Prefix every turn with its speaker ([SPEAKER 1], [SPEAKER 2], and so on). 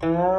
[SPEAKER 1] Uh...